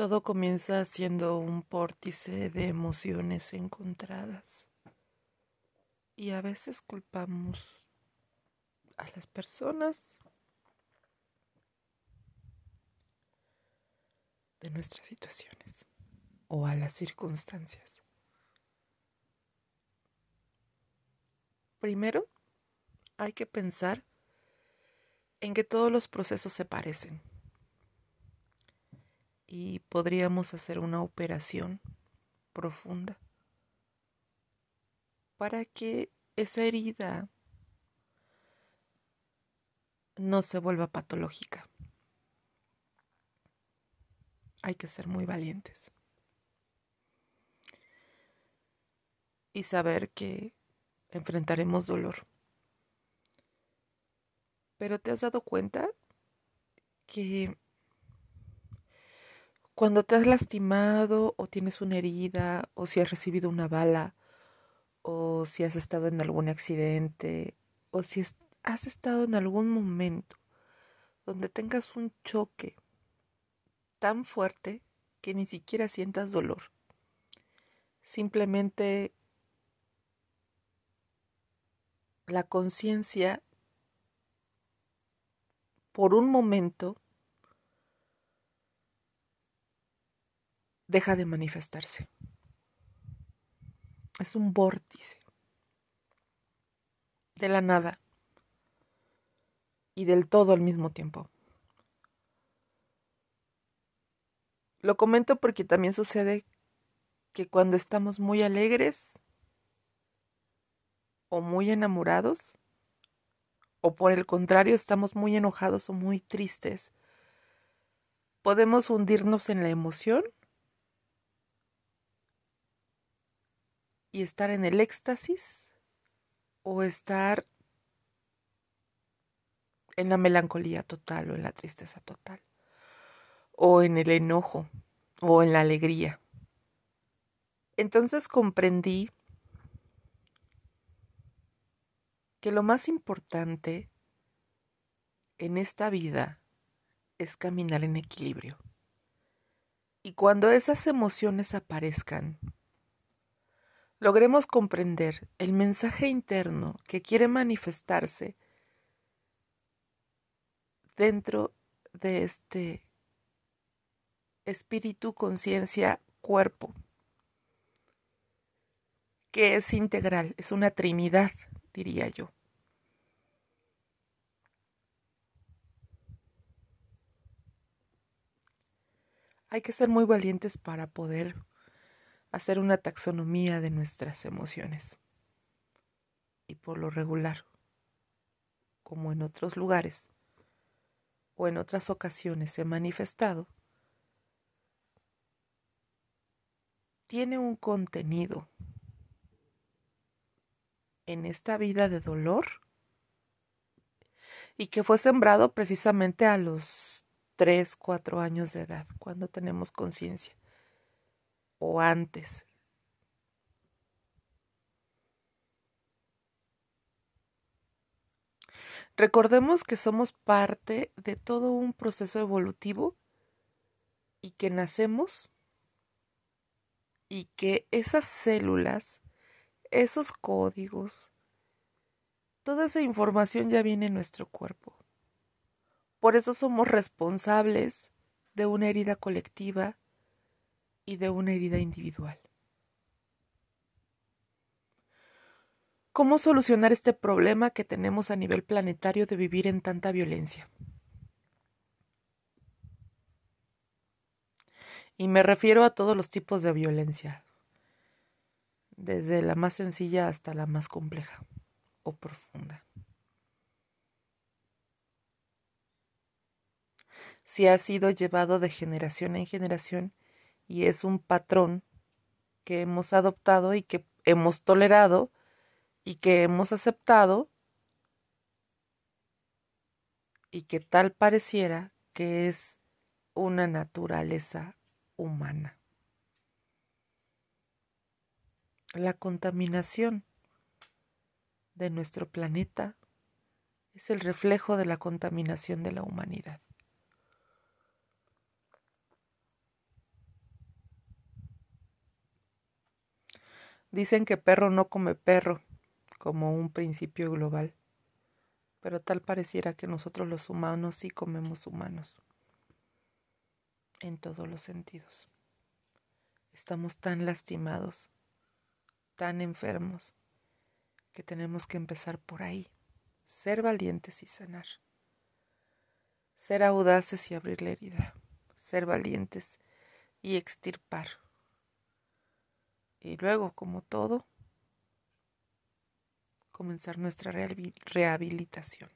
Todo comienza siendo un vórtice de emociones encontradas. Y a veces culpamos a las personas de nuestras situaciones o a las circunstancias. Primero, hay que pensar en que todos los procesos se parecen y podríamos hacer una operación profunda para que esa herida no se vuelva patológica. Hay que ser muy valientes. Y saber que enfrentaremos dolor. Pero ¿te has dado cuenta que cuando te has lastimado o tienes una herida o si has recibido una bala o si has estado en algún accidente o si has estado en algún momento donde tengas un choque tan fuerte que ni siquiera sientas dolor. Simplemente la conciencia por un momento deja de manifestarse. Es un vórtice de la nada y del todo al mismo tiempo. Lo comento porque también sucede que cuando estamos muy alegres o muy enamorados, o por el contrario estamos muy enojados o muy tristes, podemos hundirnos en la emoción y estar en el éxtasis o estar en la melancolía total o en la tristeza total o en el enojo o en la alegría. Entonces comprendí que lo más importante en esta vida es caminar en equilibrio. Y cuando esas emociones aparezcan, logremos comprender el mensaje interno que quiere manifestarse dentro de este espíritu, conciencia, cuerpo, que es integral, es una trinidad, diría yo. Hay que ser muy valientes para poder hacer una taxonomía de nuestras emociones. Y por lo regular, como en otros lugares o en otras ocasiones he manifestado, tiene un contenido en esta vida de dolor y que fue sembrado precisamente a los 3, 4 años de edad, cuando tenemos conciencia o antes. Recordemos que somos parte de todo un proceso evolutivo y que nacemos y que esas células, esos códigos, toda esa información ya viene en nuestro cuerpo. Por eso somos responsables de una herida colectiva y de una herida individual. ¿Cómo solucionar este problema que tenemos a nivel planetario de vivir en tanta violencia? Y me refiero a todos los tipos de violencia, desde la más sencilla hasta la más compleja o profunda. Si ha sido llevado de generación en generación y es un patrón que hemos adoptado y que hemos tolerado y que hemos aceptado y que tal pareciera que es una naturaleza humana. La contaminación de nuestro planeta es el reflejo de la contaminación de la humanidad. Dicen que perro no come perro, como un principio global, pero tal pareciera que nosotros los humanos sí comemos humanos, en todos los sentidos. Estamos tan lastimados, tan enfermos, que tenemos que empezar por ahí, ser valientes y sanar, ser audaces y abrir la herida, ser valientes y extirpar y luego, como todo, comenzar nuestra rehabilitación.